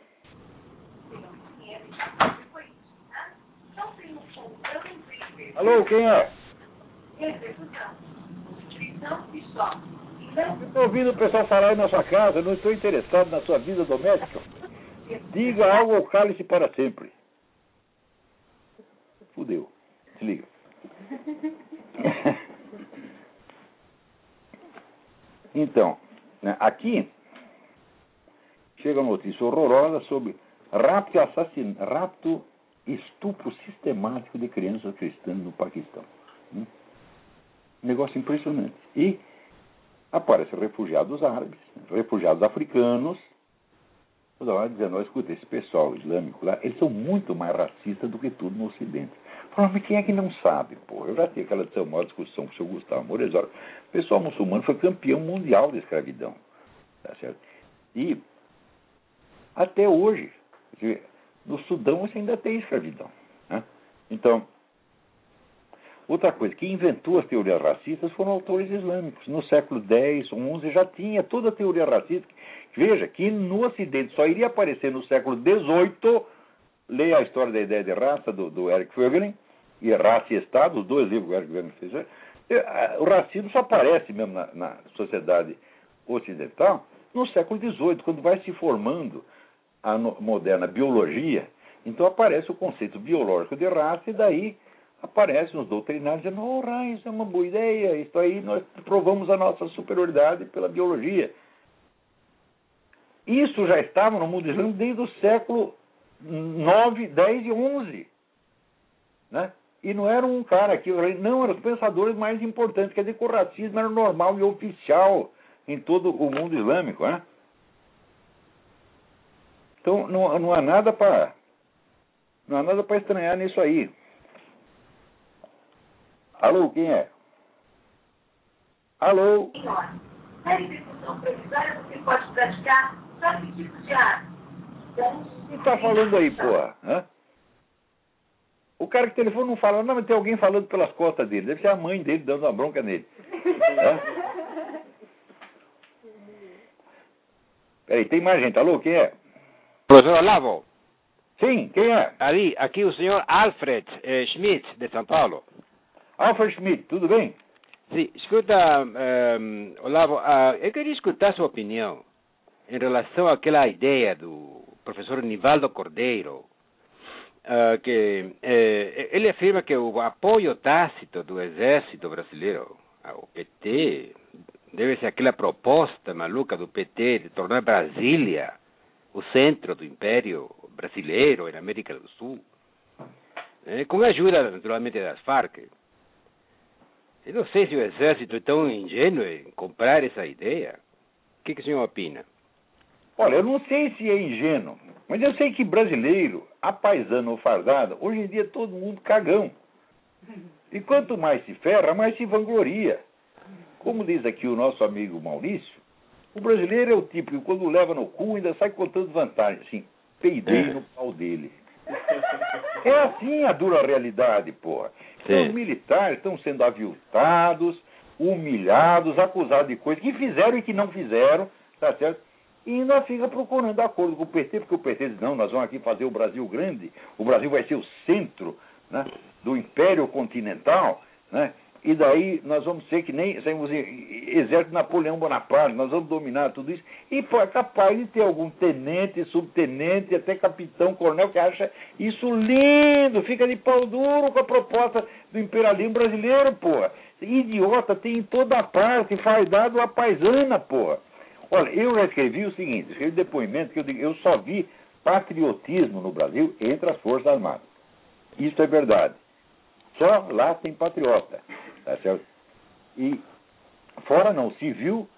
Alô, quem é? Estou ouvindo o pessoal falar aí na sua casa, não estou interessado na sua vida doméstica. Diga algo ou cale-se para sempre fudeu. Se liga. então, né, aqui chega uma notícia horrorosa sobre rapto assassino, rapto estupro sistemático de crianças cristãs no Paquistão. Né? Negócio impressionante. E aparecem refugiados árabes, refugiados africanos, toda hora dizendo, escuta, esse pessoal islâmico lá, eles são muito mais racistas do que tudo no Ocidente. Falei, mas quem é que não sabe, pô? Eu já tive aquela maior discussão com o senhor Gustavo Moreira. O pessoal muçulmano foi campeão mundial da escravidão. Tá certo? E até hoje, no Sudão você ainda tem escravidão. Né? Então, outra coisa, quem inventou as teorias racistas foram autores islâmicos. No século X, XI já tinha toda a teoria racista. Veja que no Ocidente só iria aparecer no século XVIII, leia a história da ideia de raça do, do Eric Voegelin, e Raça e Estado, os dois livros que o Wegener fez, o racismo só aparece mesmo na, na sociedade ocidental no século XVIII, quando vai se formando a no, moderna biologia, então aparece o conceito biológico de raça e daí aparecem os doutrinários dizendo, oh, isso é uma boa ideia, isso aí nós provamos a nossa superioridade pela biologia. Isso já estava no mundo islâmico desde o século 9, 10 e 11. Né? E não era um cara que. Não, eram os pensadores mais importantes. Quer dizer que o racismo era normal e oficial em todo o mundo islâmico. Né? Então não, não há nada para. Não há nada para estranhar nisso aí. Alô, quem é? Alô? Na execução provisória você pode praticar só que tipo de ato? Então, o que está falando aí, porra? Hã? O cara que telefone não fala, não, mas tem alguém falando pelas costas dele. Deve ser a mãe dele dando uma bronca nele. é? Peraí, tem mais gente. Alô, quem é? Professor Olavo. Sim, quem é? Ali, aqui o senhor Alfred eh, Schmidt, de São Paulo. Alfred Schmidt, tudo bem? Sim, escuta, um, Olavo, uh, eu queria escutar sua opinião em relação àquela ideia do professor Nivaldo Cordeiro, uh, que eh, ele afirma que o apoio tácito do exército brasileiro ao PT deve ser aquela proposta maluca do PT de tornar Brasília o centro do império brasileiro na América do Sul, eh, com a ajuda, naturalmente, das Farc. Eu não sei se o exército é tão ingênuo em comprar essa ideia. O que, que o senhor opina? Olha, eu não sei se é ingênuo, mas eu sei que brasileiro, apaisano ou fardado, hoje em dia é todo mundo cagão. E quanto mais se ferra, mais se vangloria. Como diz aqui o nosso amigo Maurício, o brasileiro é o tipo que quando leva no cu ainda sai contando vantagens. Assim, peidei no pau dele. É assim a dura realidade, porra. Então, os militares estão sendo aviltados, humilhados, acusados de coisas que fizeram e que não fizeram, tá certo? E ainda fica procurando acordo com o PT, porque o PT diz, não, nós vamos aqui fazer o Brasil grande, o Brasil vai ser o centro né, do império continental, né? E daí nós vamos ser que nem saímos exército Napoleão Bonaparte, nós vamos dominar tudo isso. E é capaz de ter algum tenente, subtenente, até capitão, coronel, que acha isso lindo, fica de pau duro com a proposta do imperialismo brasileiro, porra. Idiota tem em toda parte, faz dado a paisana, porra. Olha, eu já escrevi o seguinte, escrevi depoimento que eu, eu só vi patriotismo no Brasil entre as Forças Armadas. Isso é verdade. Só lá tem patriota. Tá certo? E fora não, se viu,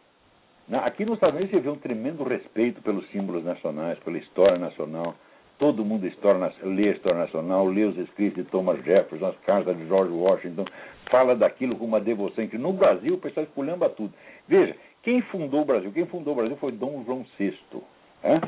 aqui nos Estados Unidos se viu um tremendo respeito pelos símbolos nacionais, pela história nacional. Todo mundo história, lê a história nacional, lê os escritos de Thomas Jefferson, as cartas de George Washington, fala daquilo com uma devoção que no Brasil o pessoal esculhamba tudo. Veja, quem fundou o Brasil? Quem fundou o Brasil foi Dom João VI. É?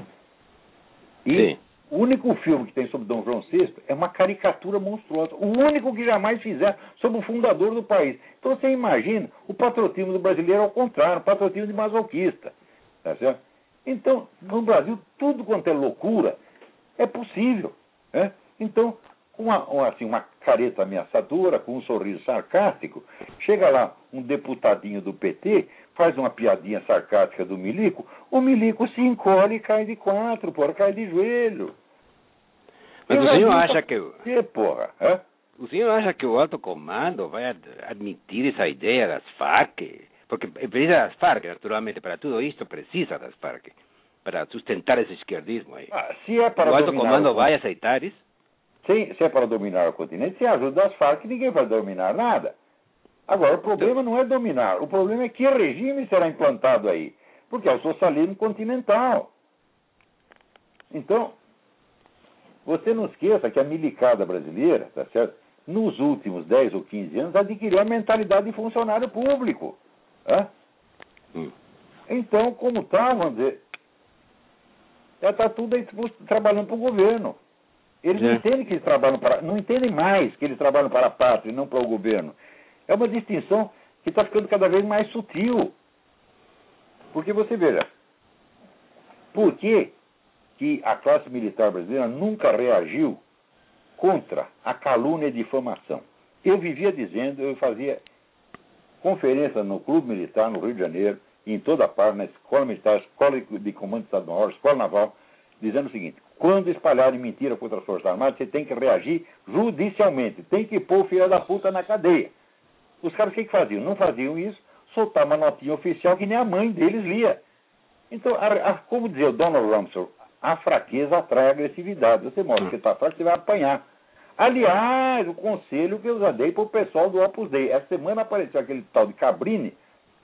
E Sim. o único filme que tem sobre Dom João VI é uma caricatura monstruosa. O único que jamais fizeram sobre o fundador do país. Então você imagina o patriotismo do brasileiro ao contrário, o patriotismo de masoquista. Tá certo? Então, no Brasil, tudo quanto é loucura é possível. É? Então, uma, assim, uma careta ameaçadora, com um sorriso sarcástico, chega lá um deputadinho do PT, faz uma piadinha sarcástica do Milico, o Milico se encolhe e cai de quatro, porra, cai de joelho. Mas Eu o senhor acha que... Que, porra? É? O senhor acha que o alto comando vai admitir essa ideia das Farc? Porque precisa das Farc, naturalmente, para tudo isto precisa das Farc, para sustentar esse esquerdismo aí. Ah, se é para o alto comando vai aceitar isso? Se, se é para dominar o continente, sem a ajuda das Farc, ninguém vai dominar nada. Agora, o problema não é dominar, o problema é que regime será implantado aí, porque é o socialismo continental. Então, você não esqueça que a milicada brasileira, tá certo? nos últimos 10 ou 15 anos, adquiriu a mentalidade de funcionário público. Hum. Então, como está, vamos dizer, já está tudo aí trabalhando para o governo. Eles é. não entendem que eles trabalham para. não entendem mais que eles trabalham para a pátria e não para o governo. É uma distinção que está ficando cada vez mais sutil. Porque você veja, por que, que a classe militar brasileira nunca reagiu contra a calúnia e difamação? Eu vivia dizendo, eu fazia conferência no Clube Militar no Rio de Janeiro, em toda parte, na Escola Militar, Escola de Comando de Estado-Maior, Escola Naval, dizendo o seguinte: quando espalharem mentira contra as Forças Armadas, você tem que reagir judicialmente, tem que pôr o filho da puta na cadeia. Os caras o que, que faziam? Não faziam isso, soltavam uma notinha oficial que nem a mãe deles lia. Então, a, a, como dizia o Donald Rumsfeld, a fraqueza atrai agressividade. Você mostra que está fraco, você vai apanhar. Aliás, o conselho que eu já dei para o pessoal do Opus Dei. Essa semana apareceu aquele tal de Cabrini,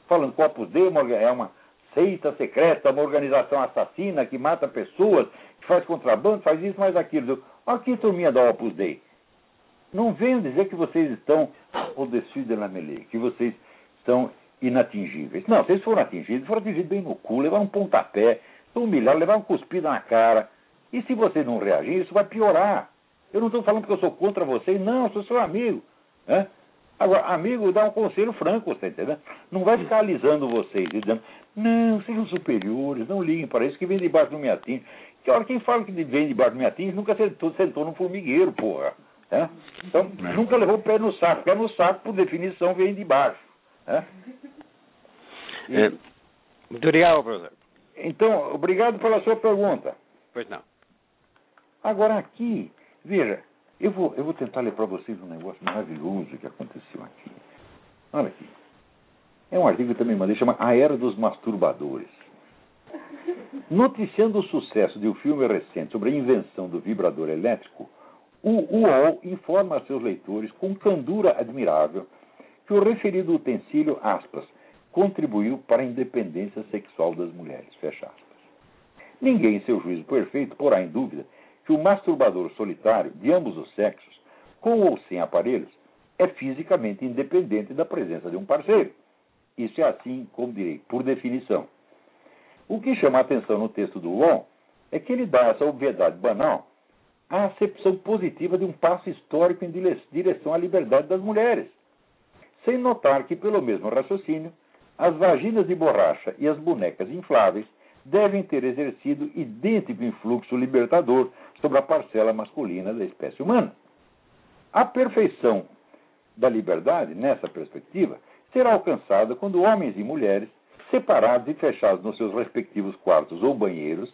falando que o Opus Dei é uma seita secreta, uma organização assassina que mata pessoas, que faz contrabando, faz isso, faz aquilo. Aqui, turminha da Opus Dei. Não venham dizer que vocês estão au dessus de la mêlée, que vocês estão inatingíveis. Não, vocês foram atingidos, foram atingidos bem no cu, levaram um pontapé, humilharam, levaram cuspido na cara. E se vocês não reagirem, isso vai piorar. Eu não estou falando que eu sou contra vocês, não, eu sou seu amigo. Né? Agora, amigo dá um conselho franco, você entendeu? Não vai ficar alisando vocês dizendo, não, sejam superiores, não liguem para isso, que vem debaixo do me atinge. Que hora quem fala que vem debaixo do me atinge nunca sentou, sentou no formigueiro, porra. Né? Então, nunca levou o pé no saco. Pé no saco, por definição, vem de baixo. Né? E... É, muito obrigado, professor. Então, obrigado pela sua pergunta. Pois não. Agora aqui, veja, eu vou, eu vou tentar ler para vocês um negócio maravilhoso que aconteceu aqui. Olha aqui. É um artigo que também mandei, chama A Era dos Masturbadores. Noticiando o sucesso de um filme recente sobre a invenção do vibrador elétrico, o UOL informa a seus leitores com candura admirável que o referido utensílio, aspas, contribuiu para a independência sexual das mulheres, fecha aspas. Ninguém, em seu juízo perfeito, porá em dúvida que o masturbador solitário, de ambos os sexos, com ou sem aparelhos, é fisicamente independente da presença de um parceiro. Isso é assim, como direi, por definição. O que chama a atenção no texto do UOL é que ele dá essa obviedade banal a acepção positiva de um passo histórico em direção à liberdade das mulheres, sem notar que, pelo mesmo raciocínio, as vaginas de borracha e as bonecas infláveis devem ter exercido idêntico influxo libertador sobre a parcela masculina da espécie humana. A perfeição da liberdade, nessa perspectiva, será alcançada quando homens e mulheres, separados e fechados nos seus respectivos quartos ou banheiros,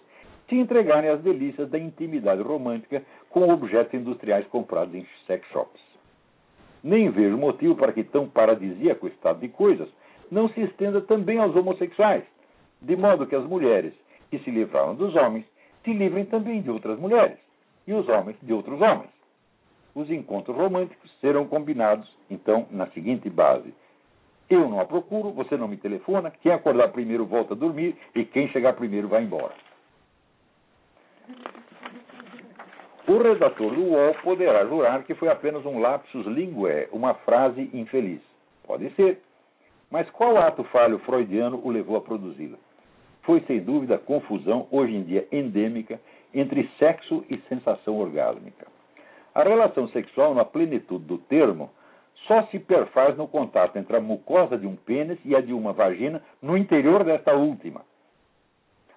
se entregarem às delícias da intimidade romântica com objetos industriais comprados em sex shops. Nem vejo motivo para que tão paradisíaco estado de coisas não se estenda também aos homossexuais, de modo que as mulheres que se livraram dos homens se livrem também de outras mulheres, e os homens de outros homens. Os encontros românticos serão combinados, então, na seguinte base: eu não a procuro, você não me telefona, quem acordar primeiro volta a dormir e quem chegar primeiro vai embora. O redator do UOL poderá jurar que foi apenas um lapsus linguae, uma frase infeliz. Pode ser. Mas qual ato falho freudiano o levou a produzi-la? Foi, sem dúvida, a confusão, hoje em dia endêmica, entre sexo e sensação orgásmica. A relação sexual, na plenitude do termo, só se perfaz no contato entre a mucosa de um pênis e a de uma vagina no interior desta última.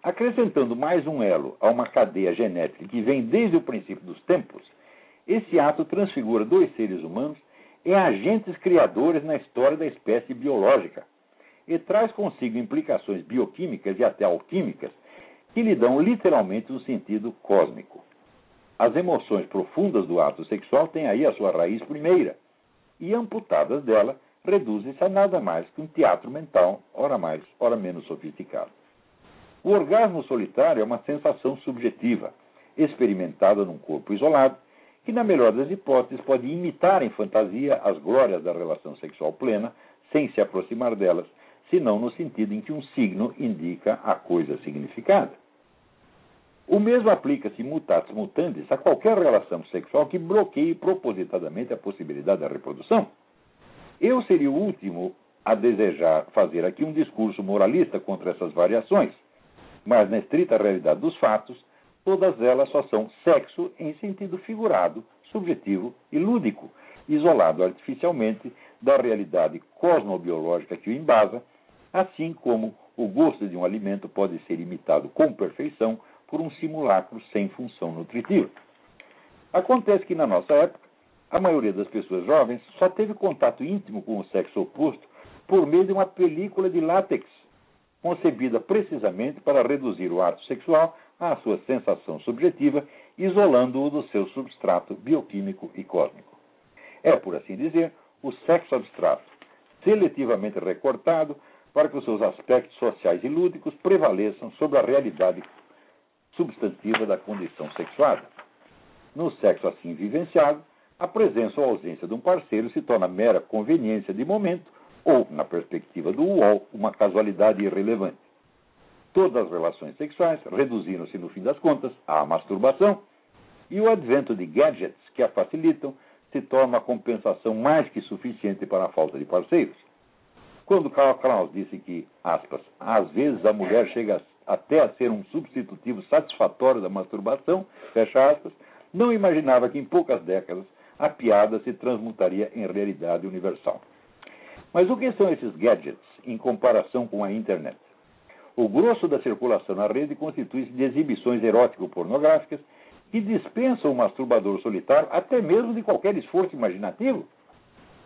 Acrescentando mais um elo a uma cadeia genética que vem desde o princípio dos tempos, esse ato transfigura dois seres humanos em agentes criadores na história da espécie biológica e traz consigo implicações bioquímicas e até alquímicas que lhe dão literalmente um sentido cósmico. As emoções profundas do ato sexual têm aí a sua raiz primeira, e amputadas dela, reduzem-se a nada mais que um teatro mental, ora mais, ora menos sofisticado. O orgasmo solitário é uma sensação subjetiva, experimentada num corpo isolado, que, na melhor das hipóteses, pode imitar em fantasia as glórias da relação sexual plena, sem se aproximar delas, senão no sentido em que um signo indica a coisa significada. O mesmo aplica-se mutatis mutandis a qualquer relação sexual que bloqueie propositadamente a possibilidade da reprodução. Eu seria o último a desejar fazer aqui um discurso moralista contra essas variações, mas na estrita realidade dos fatos, todas elas só são sexo em sentido figurado, subjetivo e lúdico, isolado artificialmente da realidade cosmobiológica que o embasa, assim como o gosto de um alimento pode ser imitado com perfeição por um simulacro sem função nutritiva. Acontece que na nossa época, a maioria das pessoas jovens só teve contato íntimo com o sexo oposto por meio de uma película de látex concebida precisamente para reduzir o ato sexual à sua sensação subjetiva, isolando-o do seu substrato bioquímico e cósmico. É, por assim dizer, o sexo abstrato, seletivamente recortado para que os seus aspectos sociais e lúdicos prevaleçam sobre a realidade substantiva da condição sexuada. No sexo assim vivenciado, a presença ou ausência de um parceiro se torna mera conveniência de momento ou, na perspectiva do UOL, uma casualidade irrelevante. Todas as relações sexuais reduziram-se, no fim das contas, à masturbação, e o advento de gadgets que a facilitam se torna uma compensação mais que suficiente para a falta de parceiros. Quando Karl Kraus disse que, aspas, às vezes a mulher chega até a ser um substitutivo satisfatório da masturbação, fecha aspas, não imaginava que em poucas décadas a piada se transmutaria em realidade universal. Mas o que são esses gadgets em comparação com a internet? O grosso da circulação na rede constitui-se de exibições erótico-pornográficas que dispensam o masturbador solitário até mesmo de qualquer esforço imaginativo.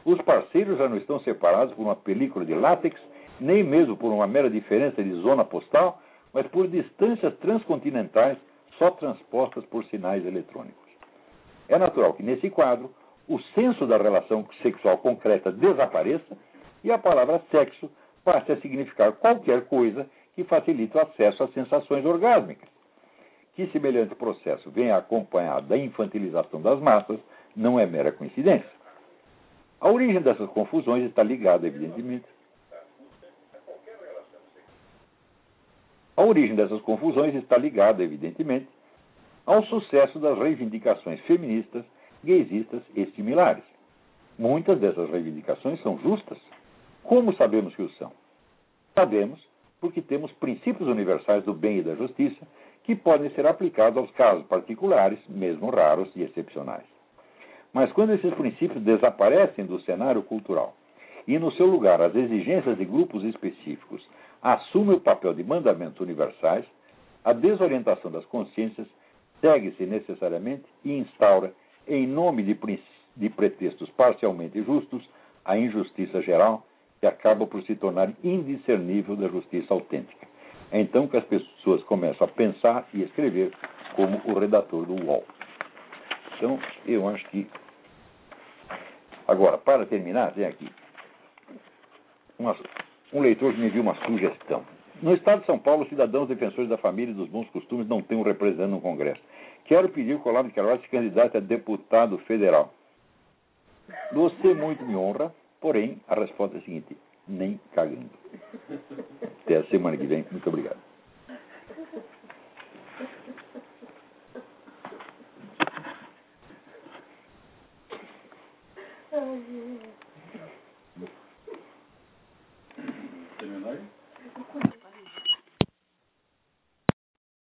Os parceiros já não estão separados por uma película de látex, nem mesmo por uma mera diferença de zona postal, mas por distâncias transcontinentais só transpostas por sinais eletrônicos. É natural que, nesse quadro, o senso da relação sexual concreta desapareça e a palavra sexo passe a significar qualquer coisa que facilite o acesso às sensações orgásmicas. Que semelhante processo venha acompanhado da infantilização das massas não é mera coincidência. A origem dessas confusões está ligada, evidentemente. A origem dessas confusões está ligada, evidentemente, ao sucesso das reivindicações feministas, gaysistas e similares. Muitas dessas reivindicações são justas. Como sabemos que o são? Sabemos porque temos princípios universais do bem e da justiça que podem ser aplicados aos casos particulares, mesmo raros e excepcionais. Mas quando esses princípios desaparecem do cenário cultural e, no seu lugar, as exigências de grupos específicos assumem o papel de mandamentos universais, a desorientação das consciências segue-se necessariamente e instaura, em nome de, de pretextos parcialmente justos, a injustiça geral, que acaba por se tornar indiscernível da justiça autêntica. É então que as pessoas começam a pensar e escrever como o redator do UOL. Então, eu acho que. Agora, para terminar, tem aqui uma, um leitor me enviou uma sugestão. No estado de São Paulo, os cidadãos defensores da família e dos bons costumes não têm um representante no Congresso. Quero pedir que o Olavo de Queiroz se candidate a deputado federal. Você muito me honra, porém, a resposta é a seguinte: nem cagando. Até a semana que vem. Muito obrigado. Oh, yeah.